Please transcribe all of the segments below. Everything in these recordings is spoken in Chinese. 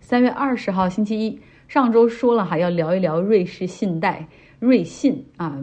三月二十号星期一，上周说了哈，要聊一聊瑞士信贷，瑞信啊，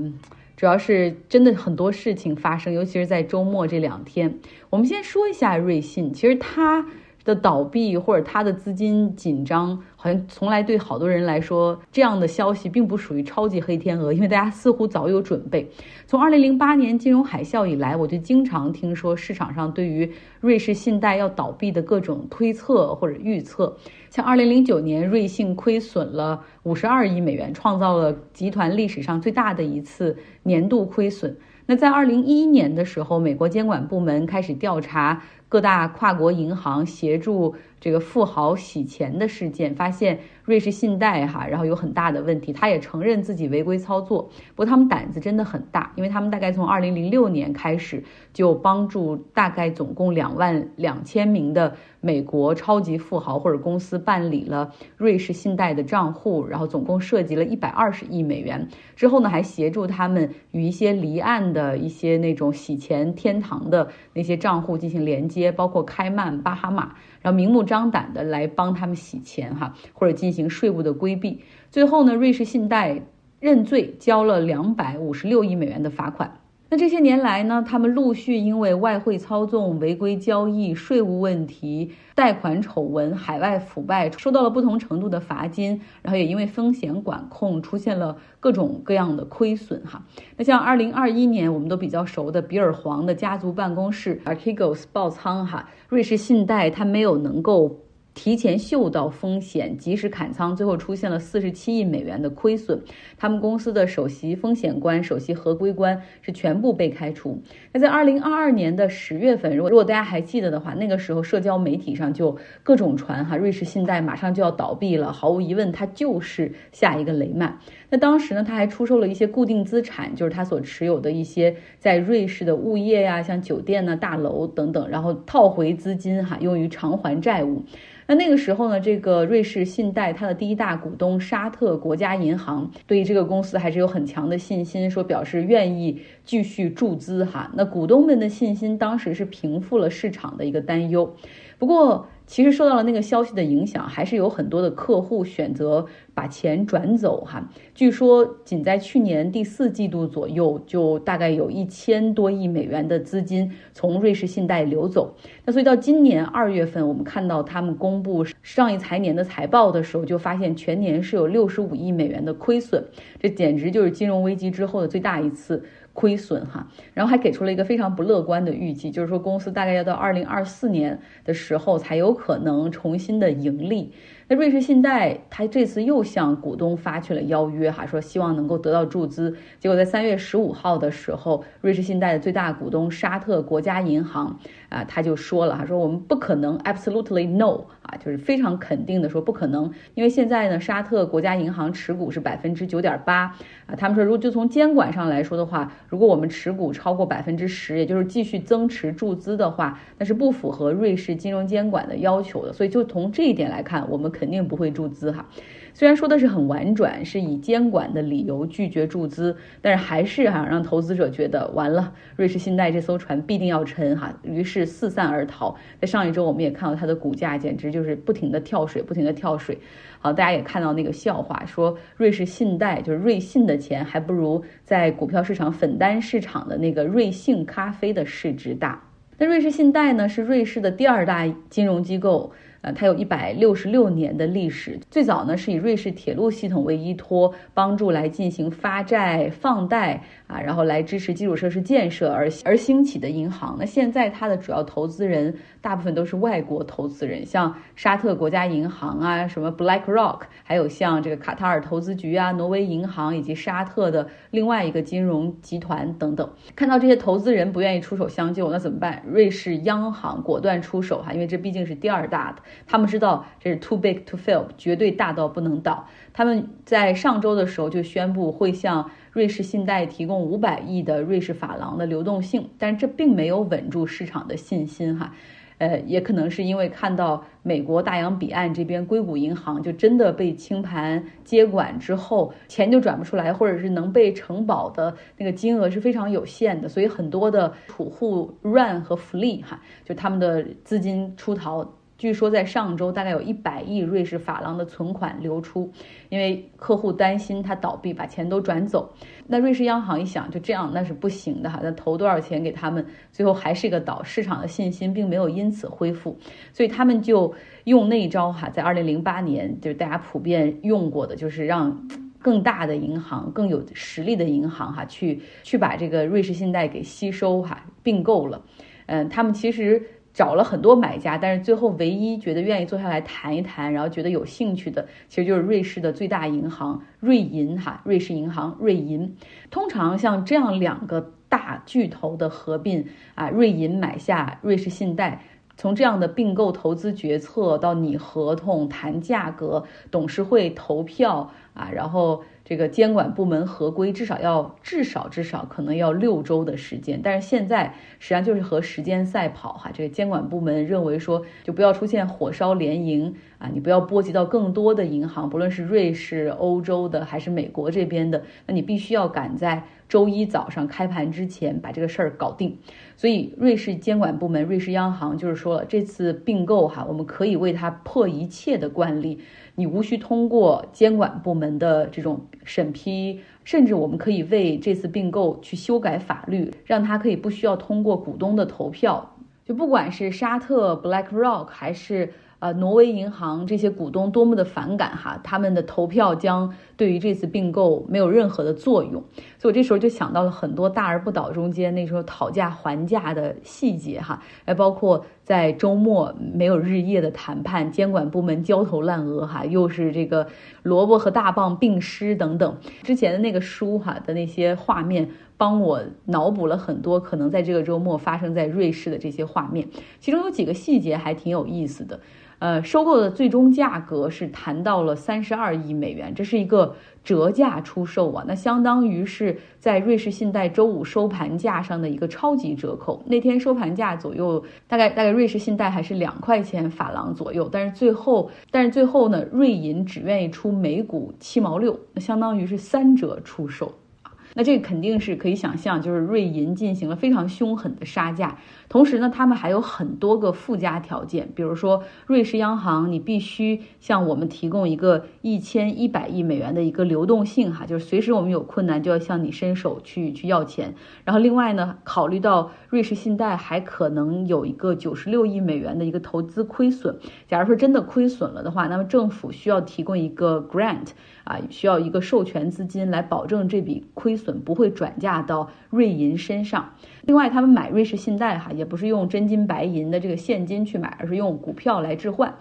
主要是真的很多事情发生，尤其是在周末这两天。我们先说一下瑞信，其实它的倒闭或者它的资金紧张。好像从来对好多人来说，这样的消息并不属于超级黑天鹅，因为大家似乎早有准备。从二零零八年金融海啸以来，我就经常听说市场上对于瑞士信贷要倒闭的各种推测或者预测。像二零零九年，瑞幸亏损了五十二亿美元，创造了集团历史上最大的一次年度亏损。那在二零一一年的时候，美国监管部门开始调查各大跨国银行协助。这个富豪洗钱的事件，发现瑞士信贷哈，然后有很大的问题，他也承认自己违规操作。不过他们胆子真的很大，因为他们大概从二零零六年开始就帮助大概总共两万两千名的美国超级富豪或者公司办理了瑞士信贷的账户，然后总共涉及了一百二十亿美元。之后呢，还协助他们与一些离岸的一些那种洗钱天堂的那些账户进行连接，包括开曼、巴哈马。然后明目张胆的来帮他们洗钱哈，或者进行行税务的规避。最后呢，瑞士信贷认罪，交了两百五十六亿美元的罚款。那这些年来呢，他们陆续因为外汇操纵、违规交易、税务问题、贷款丑闻、海外腐败，收到了不同程度的罚金，然后也因为风险管控出现了各种各样的亏损哈。那像二零二一年我们都比较熟的比尔黄的家族办公室 Archegos 爆仓哈，瑞士信贷它没有能够。提前嗅到风险，及时砍仓，最后出现了四十七亿美元的亏损。他们公司的首席风险官、首席合规官是全部被开除。那在二零二二年的十月份，如果如果大家还记得的话，那个时候社交媒体上就各种传哈，瑞士信贷马上就要倒闭了，毫无疑问，它就是下一个雷曼。那当时呢，他还出售了一些固定资产，就是他所持有的一些在瑞士的物业呀，像酒店呢、大楼等等，然后套回资金哈，用于偿还债务。那那个时候呢，这个瑞士信贷它的第一大股东沙特国家银行对于这个公司还是有很强的信心，说表示愿意继续注资哈。那股东们的信心当时是平复了市场的一个担忧，不过。其实受到了那个消息的影响，还是有很多的客户选择把钱转走哈。据说仅在去年第四季度左右，就大概有一千多亿美元的资金从瑞士信贷流走。那所以到今年二月份，我们看到他们公布上一财年的财报的时候，就发现全年是有六十五亿美元的亏损，这简直就是金融危机之后的最大一次。亏损哈，然后还给出了一个非常不乐观的预计，就是说公司大概要到二零二四年的时候才有可能重新的盈利。那瑞士信贷他这次又向股东发去了邀约哈，说希望能够得到注资。结果在三月十五号的时候，瑞士信贷的最大股东沙特国家银行啊，他就说了哈，说我们不可能，absolutely no 啊，就是非常肯定的说不可能，因为现在呢，沙特国家银行持股是百分之九点八。啊，他们说，如果就从监管上来说的话，如果我们持股超过百分之十，也就是继续增持注资的话，那是不符合瑞士金融监管的要求的。所以，就从这一点来看，我们肯定不会注资哈。虽然说的是很婉转，是以监管的理由拒绝注资，但是还是哈让投资者觉得完了，瑞士信贷这艘船必定要沉哈，于是四散而逃。在上一周，我们也看到它的股价简直就是不停的跳水，不停的跳水。好，大家也看到那个笑话，说瑞士信贷就是瑞信的钱，还不如在股票市场粉单市场的那个瑞幸咖啡的市值大。那瑞士信贷呢，是瑞士的第二大金融机构。它有一百六十六年的历史，最早呢是以瑞士铁路系统为依托，帮助来进行发债放贷啊，然后来支持基础设施建设而而兴起的银行。那现在它的主要投资人大部分都是外国投资人，像沙特国家银行啊，什么 BlackRock，还有像这个卡塔尔投资局啊、挪威银行以及沙特的另外一个金融集团等等。看到这些投资人不愿意出手相救，那怎么办？瑞士央行果断出手哈，因为这毕竟是第二大的。他们知道这是 too big to fail，绝对大到不能倒。他们在上周的时候就宣布会向瑞士信贷提供五百亿的瑞士法郎的流动性，但这并没有稳住市场的信心哈。呃，也可能是因为看到美国大洋彼岸这边硅谷银行就真的被清盘接管之后，钱就转不出来，或者是能被承保的那个金额是非常有限的，所以很多的储户 run 和 flee 哈，就他们的资金出逃。据说在上周大概有一百亿瑞士法郎的存款流出，因为客户担心它倒闭，把钱都转走。那瑞士央行一想，就这样那是不行的哈，那投多少钱给他们，最后还是一个倒，市场的信心并没有因此恢复，所以他们就用那招哈，在二零零八年就是大家普遍用过的，就是让更大的银行、更有实力的银行哈，去去把这个瑞士信贷给吸收哈，并购了。嗯，他们其实。找了很多买家，但是最后唯一觉得愿意坐下来谈一谈，然后觉得有兴趣的，其实就是瑞士的最大银行瑞银哈，瑞士银行瑞银。通常像这样两个大巨头的合并啊，瑞银买下瑞士信贷。从这样的并购投资决策到拟合同、谈价格、董事会投票啊，然后这个监管部门合规，至少要至少至少可能要六周的时间。但是现在实际上就是和时间赛跑哈。这个监管部门认为说，就不要出现火烧连营啊，你不要波及到更多的银行，不论是瑞士、欧洲的还是美国这边的，那你必须要赶在。周一早上开盘之前把这个事儿搞定，所以瑞士监管部门、瑞士央行就是说了，这次并购哈，我们可以为它破一切的惯例，你无需通过监管部门的这种审批，甚至我们可以为这次并购去修改法律，让它可以不需要通过股东的投票，就不管是沙特、BlackRock 还是。呃，挪威银行这些股东多么的反感哈，他们的投票将对于这次并购没有任何的作用，所以我这时候就想到了很多大而不倒中间那时候讨价还价的细节哈，还包括在周末没有日夜的谈判，监管部门焦头烂额哈，又是这个萝卜和大棒并施等等，之前的那个书哈的那些画面，帮我脑补了很多可能在这个周末发生在瑞士的这些画面，其中有几个细节还挺有意思的。呃，收购的最终价格是谈到了三十二亿美元，这是一个折价出售啊，那相当于是在瑞士信贷周五收盘价上的一个超级折扣。那天收盘价左右，大概大概瑞士信贷还是两块钱法郎左右，但是最后但是最后呢，瑞银只愿意出每股七毛六，那相当于是三折出售。那这个肯定是可以想象，就是瑞银进行了非常凶狠的杀价，同时呢，他们还有很多个附加条件，比如说瑞士央行，你必须向我们提供一个一千一百亿美元的一个流动性，哈，就是随时我们有困难就要向你伸手去去要钱。然后另外呢，考虑到瑞士信贷还可能有一个九十六亿美元的一个投资亏损，假如说真的亏损了的话，那么政府需要提供一个 grant。啊，需要一个授权资金来保证这笔亏损不会转嫁到瑞银身上。另外，他们买瑞士信贷哈，也不是用真金白银的这个现金去买，而是用股票来置换。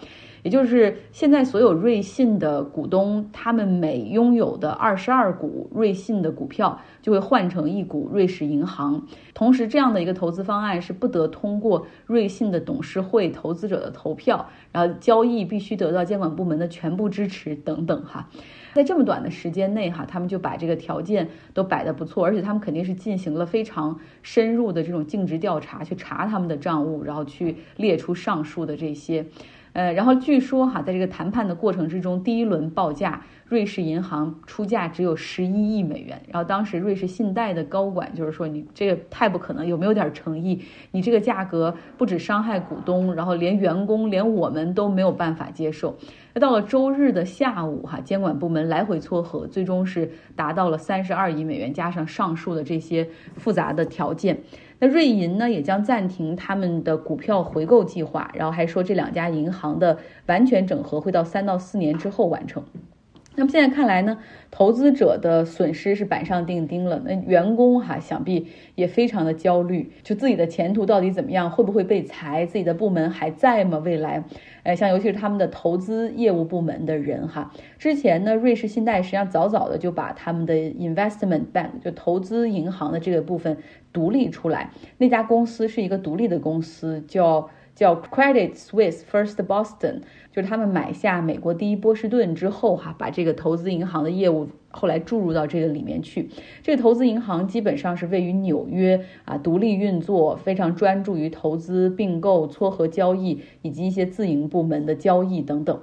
也就是现在所有瑞信的股东，他们每拥有的二十二股瑞信的股票，就会换成一股瑞士银行。同时，这样的一个投资方案是不得通过瑞信的董事会、投资者的投票，然后交易必须得到监管部门的全部支持等等哈。在这么短的时间内，哈，他们就把这个条件都摆得不错，而且他们肯定是进行了非常深入的这种尽职调查，去查他们的账务，然后去列出上述的这些。呃，然后据说哈，在这个谈判的过程之中，第一轮报价，瑞士银行出价只有十一亿美元。然后当时瑞士信贷的高管就是说，你这个太不可能，有没有点诚意？你这个价格不止伤害股东，然后连员工，连我们都没有办法接受。那到了周日的下午哈，监管部门来回撮合，最终是达到了三十二亿美元，加上上述的这些复杂的条件。那瑞银呢，也将暂停他们的股票回购计划，然后还说这两家银行的完全整合会到三到四年之后完成。那么现在看来呢，投资者的损失是板上钉钉了。那员工哈，想必也非常的焦虑，就自己的前途到底怎么样，会不会被裁？自己的部门还在吗？未来，哎，像尤其是他们的投资业务部门的人哈，之前呢，瑞士信贷实际上早早的就把他们的 investment bank 就投资银行的这个部分独立出来。那家公司是一个独立的公司，叫。叫 Credit Suisse First Boston，就是他们买下美国第一波士顿之后，哈，把这个投资银行的业务后来注入到这个里面去。这个投资银行基本上是位于纽约啊，独立运作，非常专注于投资、并购、撮合交易以及一些自营部门的交易等等。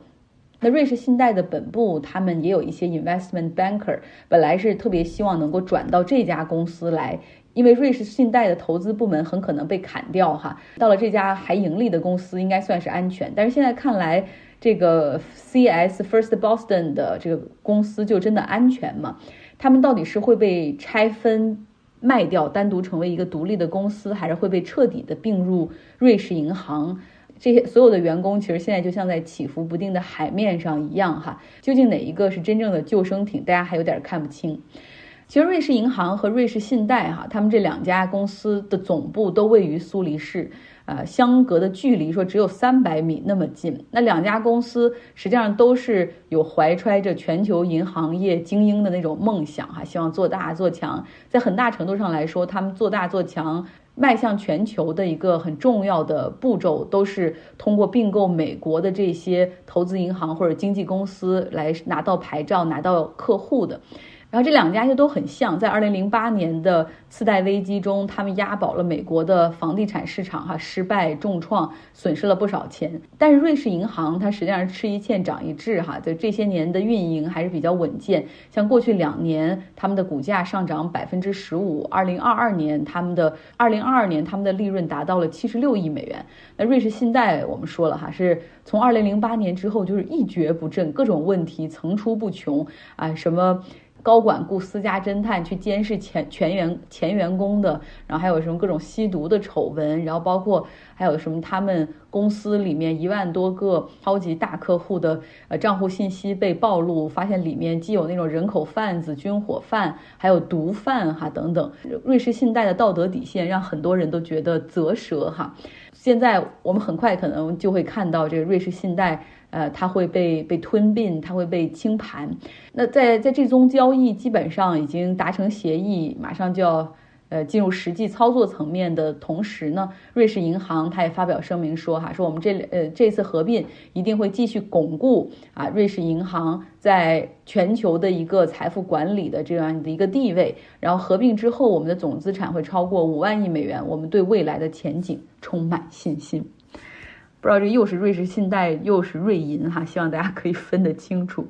那瑞士信贷的本部，他们也有一些 investment banker，本来是特别希望能够转到这家公司来。因为瑞士信贷的投资部门很可能被砍掉哈。到了这家还盈利的公司，应该算是安全。但是现在看来，这个 CS First Boston 的这个公司就真的安全吗？他们到底是会被拆分卖掉，单独成为一个独立的公司，还是会被彻底的并入瑞士银行？这些所有的员工其实现在就像在起伏不定的海面上一样哈，究竟哪一个是真正的救生艇，大家还有点看不清。其实瑞士银行和瑞士信贷哈，他们这两家公司的总部都位于苏黎世，呃，相隔的距离说只有三百米那么近。那两家公司实际上都是有怀揣着全球银行业精英的那种梦想哈，希望做大做强。在很大程度上来说，他们做大做强。迈向全球的一个很重要的步骤，都是通过并购美国的这些投资银行或者经纪公司来拿到牌照、拿到客户的。然后这两家就都很像，在二零零八年的次贷危机中，他们押宝了美国的房地产市场，哈，失败重创，损失了不少钱。但是瑞士银行它实际上是吃一堑长一智，哈，就这些年的运营还是比较稳健。像过去两年，他们的股价上涨百分之十五，二零二二年他们的二零二二年他们的利润达到了七十六亿美元。那瑞士信贷我们说了哈，是从二零零八年之后就是一蹶不振，各种问题层出不穷啊，什么。高管雇私家侦探去监视前全员前员工的，然后还有什么各种吸毒的丑闻，然后包括还有什么他们公司里面一万多个超级大客户的呃账户信息被暴露，发现里面既有那种人口贩子、军火贩，还有毒贩哈等等。瑞士信贷的道德底线让很多人都觉得啧舌哈。现在我们很快可能就会看到这个瑞士信贷。呃，它会被被吞并，它会被清盘。那在在这宗交易基本上已经达成协议，马上就要呃进入实际操作层面的同时呢，瑞士银行它也发表声明说哈，说我们这呃这次合并一定会继续巩固啊瑞士银行在全球的一个财富管理的这样的一个地位。然后合并之后，我们的总资产会超过五万亿美元，我们对未来的前景充满信心。不知道这又是瑞士信贷又是瑞银哈，希望大家可以分得清楚。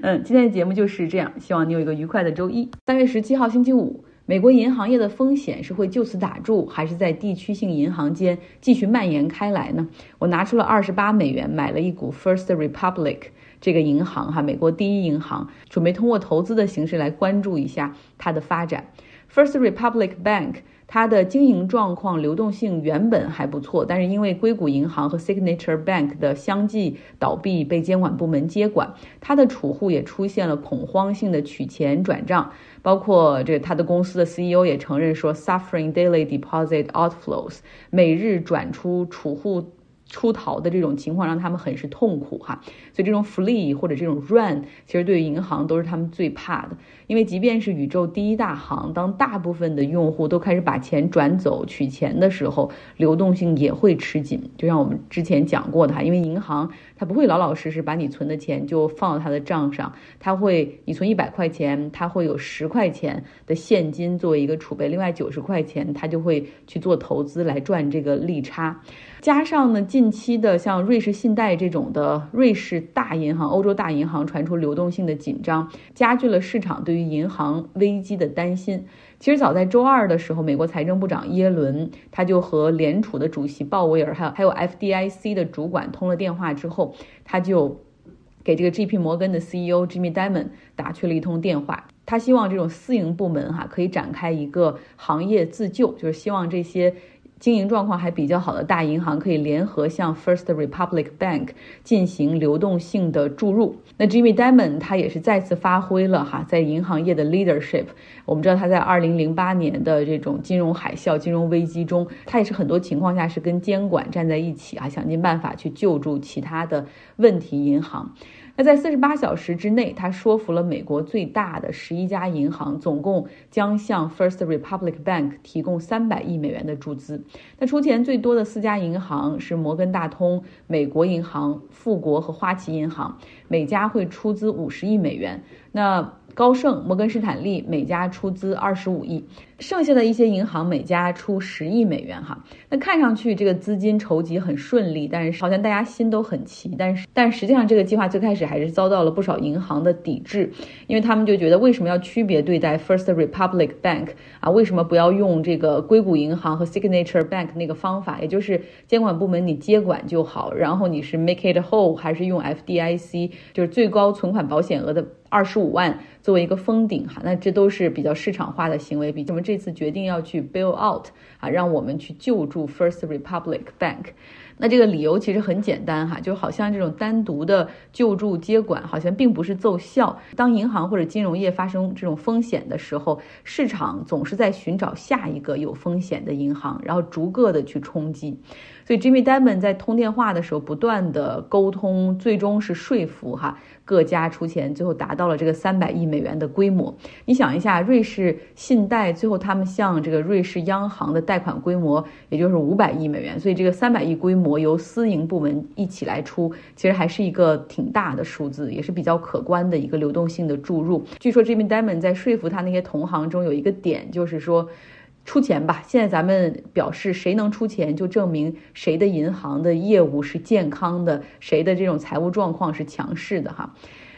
嗯，今天的节目就是这样，希望你有一个愉快的周一。三月十七号星期五，美国银行业的风险是会就此打住，还是在地区性银行间继续蔓延开来呢？我拿出了二十八美元买了一股 First Republic 这个银行哈，美国第一银行，准备通过投资的形式来关注一下它的发展。First Republic Bank。它的经营状况、流动性原本还不错，但是因为硅谷银行和 Signature Bank 的相继倒闭被监管部门接管，它的储户也出现了恐慌性的取钱转账，包括这他的公司的 CEO 也承认说，suffering daily deposit outflows，每日转出储户。出逃的这种情况让他们很是痛苦哈，所以这种 flee 或者这种 run 其实对于银行都是他们最怕的，因为即便是宇宙第一大行，当大部分的用户都开始把钱转走取钱的时候，流动性也会吃紧。就像我们之前讲过的哈，因为银行它不会老老实实把你存的钱就放到它的账上，它会你存一百块钱，它会有十块钱的现金作为一个储备，另外九十块钱它就会去做投资来赚这个利差。加上呢，近期的像瑞士信贷这种的瑞士大银行、欧洲大银行传出流动性的紧张，加剧了市场对于银行危机的担心。其实早在周二的时候，美国财政部长耶伦他就和联储的主席鲍威尔，还有还有 FDIC 的主管通了电话之后，他就给这个 GP 摩根的 CEO Jimmy Dimon 打去了一通电话。他希望这种私营部门哈可以展开一个行业自救，就是希望这些。经营状况还比较好的大银行可以联合向 First Republic Bank 进行流动性的注入。那 Jimmy Dimon 他也是再次发挥了哈在银行业的 leadership。我们知道他在2008年的这种金融海啸、金融危机中，他也是很多情况下是跟监管站在一起啊，想尽办法去救助其他的问题银行。在四十八小时之内，他说服了美国最大的十一家银行，总共将向 First Republic Bank 提供三百亿美元的注资。那出钱最多的四家银行是摩根大通、美国银行、富国和花旗银行，每家会出资五十亿美元。那高盛、摩根士坦利每家出资二十五亿。剩下的一些银行每家出十亿美元哈，那看上去这个资金筹集很顺利，但是好像大家心都很齐，但是但实际上这个计划最开始还是遭到了不少银行的抵制，因为他们就觉得为什么要区别对待 First Republic Bank 啊？为什么不要用这个硅谷银行和 Signature Bank 那个方法，也就是监管部门你接管就好，然后你是 make it whole 还是用 FDIC，就是最高存款保险额的。二十五万作为一个封顶哈，那这都是比较市场化的行为。比我们这这次决定要去 bail out 啊，让我们去救助 First Republic Bank。那这个理由其实很简单哈，就好像这种单独的救助接管好像并不是奏效。当银行或者金融业发生这种风险的时候，市场总是在寻找下一个有风险的银行，然后逐个的去冲击。所以 Jimmy Dimon 在通电话的时候不断的沟通，最终是说服哈各家出钱，最后达到了这个三百亿美元的规模。你想一下，瑞士信贷最后他们向这个瑞士央行的贷款规模也就是五百亿美元，所以这个三百亿规模。由私营部门一起来出，其实还是一个挺大的数字，也是比较可观的一个流动性的注入。据说 Jimmy Dimon 在说服他那些同行中有一个点，就是说出钱吧。现在咱们表示，谁能出钱，就证明谁的银行的业务是健康的，谁的这种财务状况是强势的哈。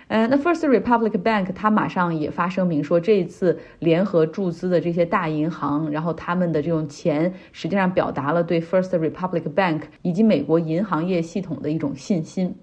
呃，那 First Republic Bank 它马上也发声明说，这一次联合注资的这些大银行，然后他们的这种钱，实际上表达了对 First Republic Bank 以及美国银行业系统的一种信心。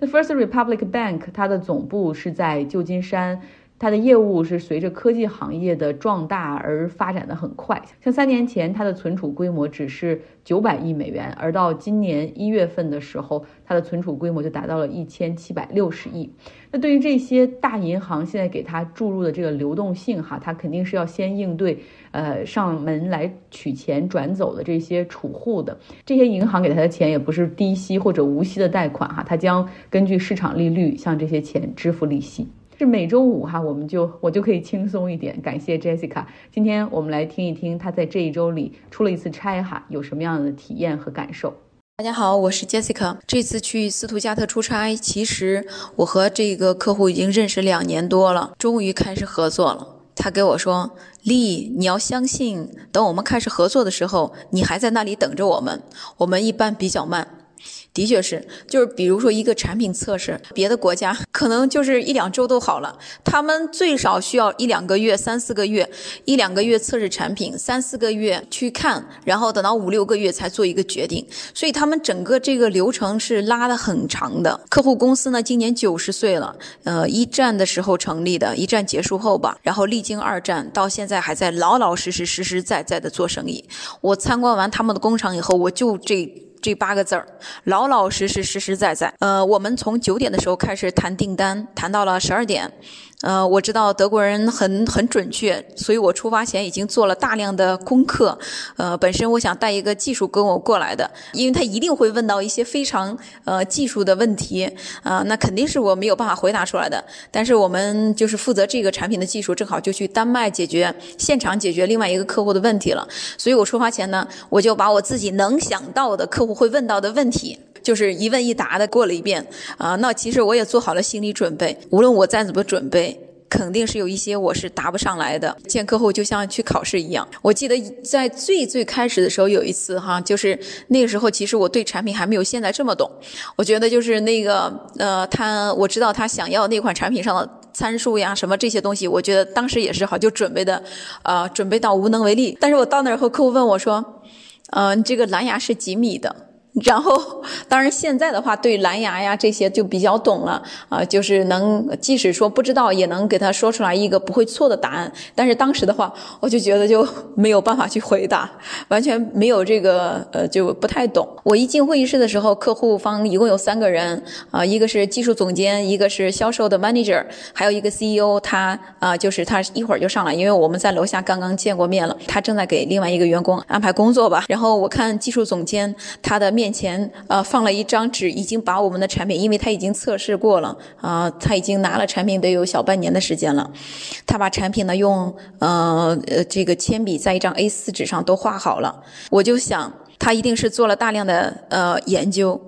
那 First Republic Bank 它的总部是在旧金山。它的业务是随着科技行业的壮大而发展的很快，像三年前它的存储规模只是九百亿美元，而到今年一月份的时候，它的存储规模就达到了一千七百六十亿。那对于这些大银行现在给它注入的这个流动性，哈，它肯定是要先应对，呃，上门来取钱转走的这些储户的。这些银行给他的钱也不是低息或者无息的贷款，哈，它将根据市场利率向这些钱支付利息。是每周五哈，我们就我就可以轻松一点。感谢 Jessica，今天我们来听一听她在这一周里出了一次差哈，有什么样的体验和感受。大家好，我是 Jessica。这次去斯图加特出差，其实我和这个客户已经认识两年多了，终于开始合作了。他给我说：“丽，你要相信，等我们开始合作的时候，你还在那里等着我们。我们一般比较慢。”的确是，就是比如说一个产品测试，别的国家可能就是一两周都好了，他们最少需要一两个月、三四个月，一两个月测试产品，三四个月去看，然后等到五六个月才做一个决定，所以他们整个这个流程是拉的很长的。客户公司呢，今年九十岁了，呃，一战的时候成立的，一战结束后吧，然后历经二战，到现在还在老老实实、实实在在的做生意。我参观完他们的工厂以后，我就这。这八个字儿，老老实实、实实在在。呃，我们从九点的时候开始谈订单，谈到了十二点。呃，我知道德国人很很准确，所以我出发前已经做了大量的功课。呃，本身我想带一个技术跟我过来的，因为他一定会问到一些非常呃技术的问题啊，那肯定是我没有办法回答出来的。但是我们就是负责这个产品的技术，正好就去丹麦解决现场解决另外一个客户的问题了。所以我出发前呢，我就把我自己能想到的客户会问到的问题。就是一问一答的过了一遍啊，那其实我也做好了心理准备，无论我再怎么准备，肯定是有一些我是答不上来的。见客户就像去考试一样。我记得在最最开始的时候有一次哈，就是那个时候其实我对产品还没有现在这么懂。我觉得就是那个呃，他我知道他想要那款产品上的参数呀什么这些东西，我觉得当时也是好就准备的，呃，准备到无能为力。但是我到那儿后，客户问我说，嗯，这个蓝牙是几米的？然后，当然现在的话，对蓝牙呀这些就比较懂了啊，就是能即使说不知道，也能给他说出来一个不会错的答案。但是当时的话，我就觉得就没有办法去回答，完全没有这个呃，就不太懂。我一进会议室的时候，客户方一共有三个人啊，一个是技术总监，一个是销售的 manager，还有一个 CEO。他啊，就是他一会儿就上来，因为我们在楼下刚刚见过面了，他正在给另外一个员工安排工作吧。然后我看技术总监他的面。面前呃放了一张纸，已经把我们的产品，因为他已经测试过了啊，他已经拿了产品得有小半年的时间了。他把产品呢用呃呃这个铅笔在一张 A4 纸上都画好了。我就想他一定是做了大量的呃研究，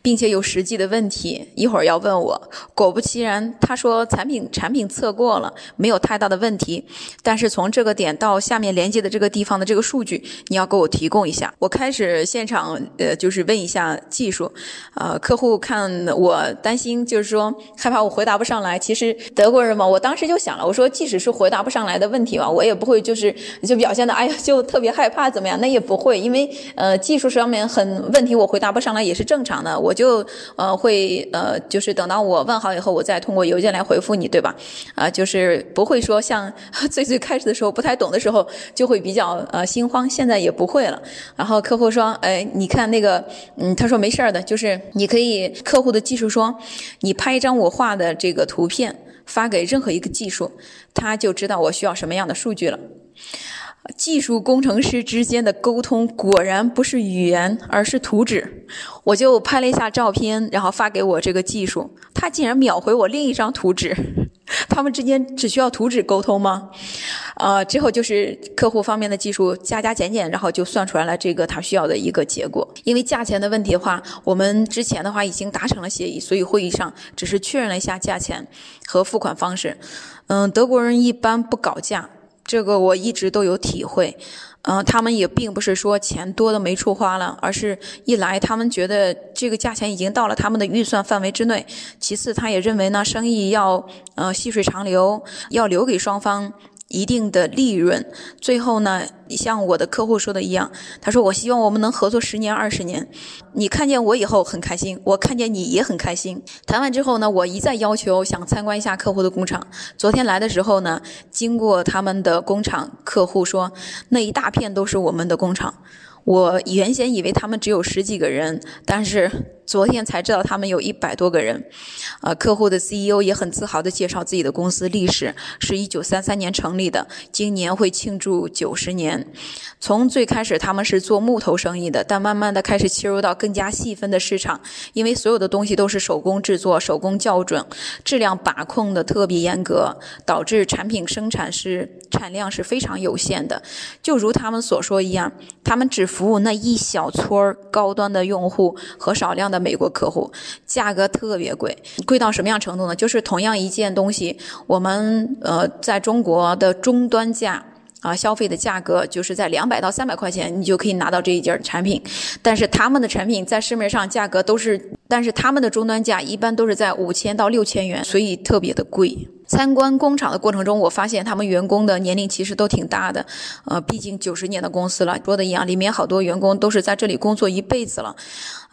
并且有实际的问题，一会儿要问我。果不其然，他说产品产品测过了，没有太大的问题。但是从这个点到下面连接的这个地方的这个数据，你要给我提供一下。我开始现场呃，就是问一下技术，呃，客户看我担心，就是说害怕我回答不上来。其实德国人嘛，我当时就想了，我说即使是回答不上来的问题吧，我也不会就是就表现的哎呀就特别害怕怎么样，那也不会，因为呃技术上面很问题，我回答不上来也是正常的，我就呃会呃就是等到我问好以后，我再通过邮件来回复你，对吧？啊，就是不会说像 最最开始的时候不太懂的时候就会比较呃心慌，现在也不会了。然后客户说，哎，你看那个，嗯，他说没事儿的，就是你可以客户的技术说，你拍一张我画的这个图片发给任何一个技术，他就知道我需要什么样的数据了。技术工程师之间的沟通果然不是语言，而是图纸。我就拍了一下照片，然后发给我这个技术，他竟然秒回我另一张图纸。他们之间只需要图纸沟通吗？呃，之后就是客户方面的技术加加减减，然后就算出来了这个他需要的一个结果。因为价钱的问题的话，我们之前的话已经达成了协议，所以会议上只是确认了一下价钱和付款方式。嗯，德国人一般不搞价。这个我一直都有体会，嗯，他们也并不是说钱多的没处花了，而是一来他们觉得这个价钱已经到了他们的预算范围之内，其次他也认为呢生意要呃细水长流，要留给双方。一定的利润，最后呢，像我的客户说的一样，他说我希望我们能合作十年二十年。你看见我以后很开心，我看见你也很开心。谈完之后呢，我一再要求想参观一下客户的工厂。昨天来的时候呢，经过他们的工厂，客户说那一大片都是我们的工厂。我原先以为他们只有十几个人，但是昨天才知道他们有一百多个人。呃，客户的 CEO 也很自豪地介绍自己的公司历史，是一九三三年成立的，今年会庆祝九十年。从最开始他们是做木头生意的，但慢慢的开始切入到更加细分的市场，因为所有的东西都是手工制作、手工校准，质量把控的特别严格，导致产品生产是产量是非常有限的。就如他们所说一样，他们只服务那一小撮高端的用户和少量的美国客户，价格特别贵，贵到什么样程度呢？就是同样一件东西，我们呃在中国的终端价。啊，消费的价格就是在两百到三百块钱，你就可以拿到这一件产品。但是他们的产品在市面上价格都是，但是他们的终端价一般都是在五千到六千元，所以特别的贵。参观工厂的过程中，我发现他们员工的年龄其实都挺大的，呃，毕竟九十年的公司了，说的一样，里面好多员工都是在这里工作一辈子了。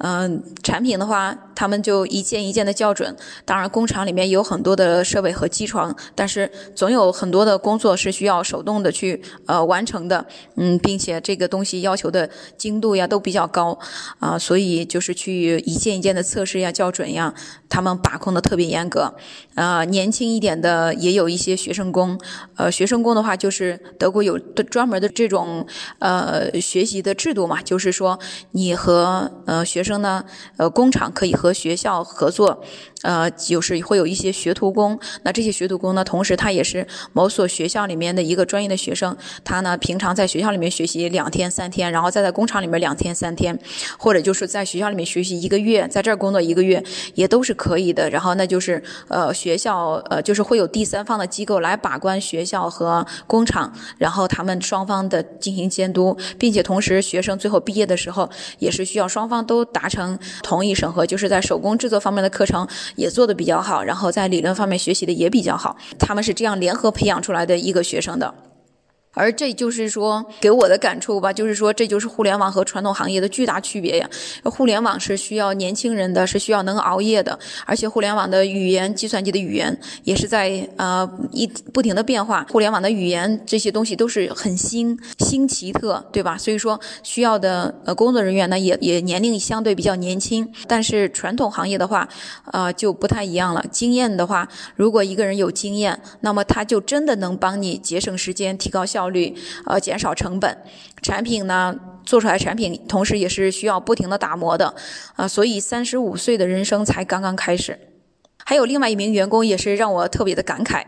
嗯，产品的话，他们就一件一件的校准。当然，工厂里面有很多的设备和机床，但是总有很多的工作是需要手动的去呃完成的。嗯，并且这个东西要求的精度呀都比较高啊，所以就是去一件一件的测试呀、校准呀，他们把控的特别严格。呃，年轻一点的呃也有一些学生工，呃，学生工的话就是德国有专门的这种呃学习的制度嘛，就是说你和呃学生。生呢，呃，工厂可以和学校合作，呃，就是会有一些学徒工。那这些学徒工呢，同时他也是某所学校里面的一个专业的学生。他呢，平常在学校里面学习两天三天，然后再在工厂里面两天三天，或者就是在学校里面学习一个月，在这儿工作一个月，也都是可以的。然后那就是呃，学校呃，就是会有第三方的机构来把关学校和工厂，然后他们双方的进行监督，并且同时学生最后毕业的时候，也是需要双方都。达成同意审核，就是在手工制作方面的课程也做的比较好，然后在理论方面学习的也比较好，他们是这样联合培养出来的一个学生的。而这就是说给我的感触吧，就是说这就是互联网和传统行业的巨大区别呀。互联网是需要年轻人的，是需要能熬夜的，而且互联网的语言，计算机的语言也是在呃一不停的变化。互联网的语言这些东西都是很新新奇特，对吧？所以说需要的呃工作人员呢也也年龄相对比较年轻。但是传统行业的话，呃就不太一样了。经验的话，如果一个人有经验，那么他就真的能帮你节省时间，提高效。效率，呃，减少成本，产品呢做出来产品，同时也是需要不停的打磨的，啊，所以三十五岁的人生才刚刚开始。还有另外一名员工也是让我特别的感慨。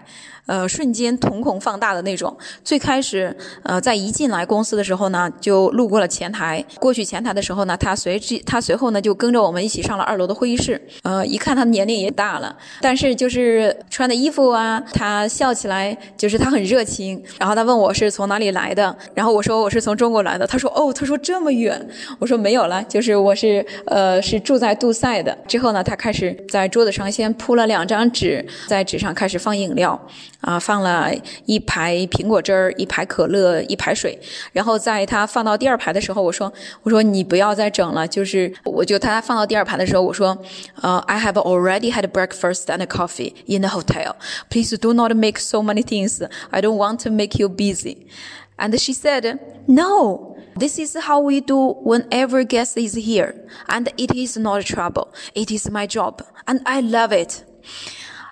呃，瞬间瞳孔放大的那种。最开始，呃，在一进来公司的时候呢，就路过了前台。过去前台的时候呢，他随之他随后呢就跟着我们一起上了二楼的会议室。呃，一看他的年龄也大了，但是就是穿的衣服啊，他笑起来就是他很热情。然后他问我是从哪里来的，然后我说我是从中国来的。他说哦，他说这么远。我说没有了，就是我是呃是住在杜塞的。之后呢，他开始在桌子上先铺铺了两张纸，在纸上开始放饮料。啊，放了一排苹果汁儿，一排可乐，一排水。然后在他放到第二排的时候，我说：“我说你不要再整了。”就是我就他放到第二排的时候，我说：“呃，I have already had breakfast and coffee in the hotel. Please do not make so many things. I don't want to make you busy. And she said, No, This is how we do whenever guest is here. And it is not trouble. It is my job. And I love it.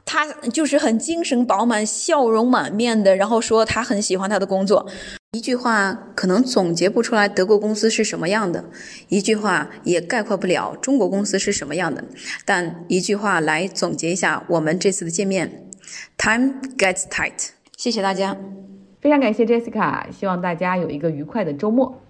他就是很精神饱满、笑容满面的，然后说他很喜欢他的工作。一句话可能总结不出来德国公司是什么样的，一句话也概括不了中国公司是什么样的。但一句话来总结一下我们这次的见面：Time gets tight。谢谢大家，非常感谢 Jessica，希望大家有一个愉快的周末。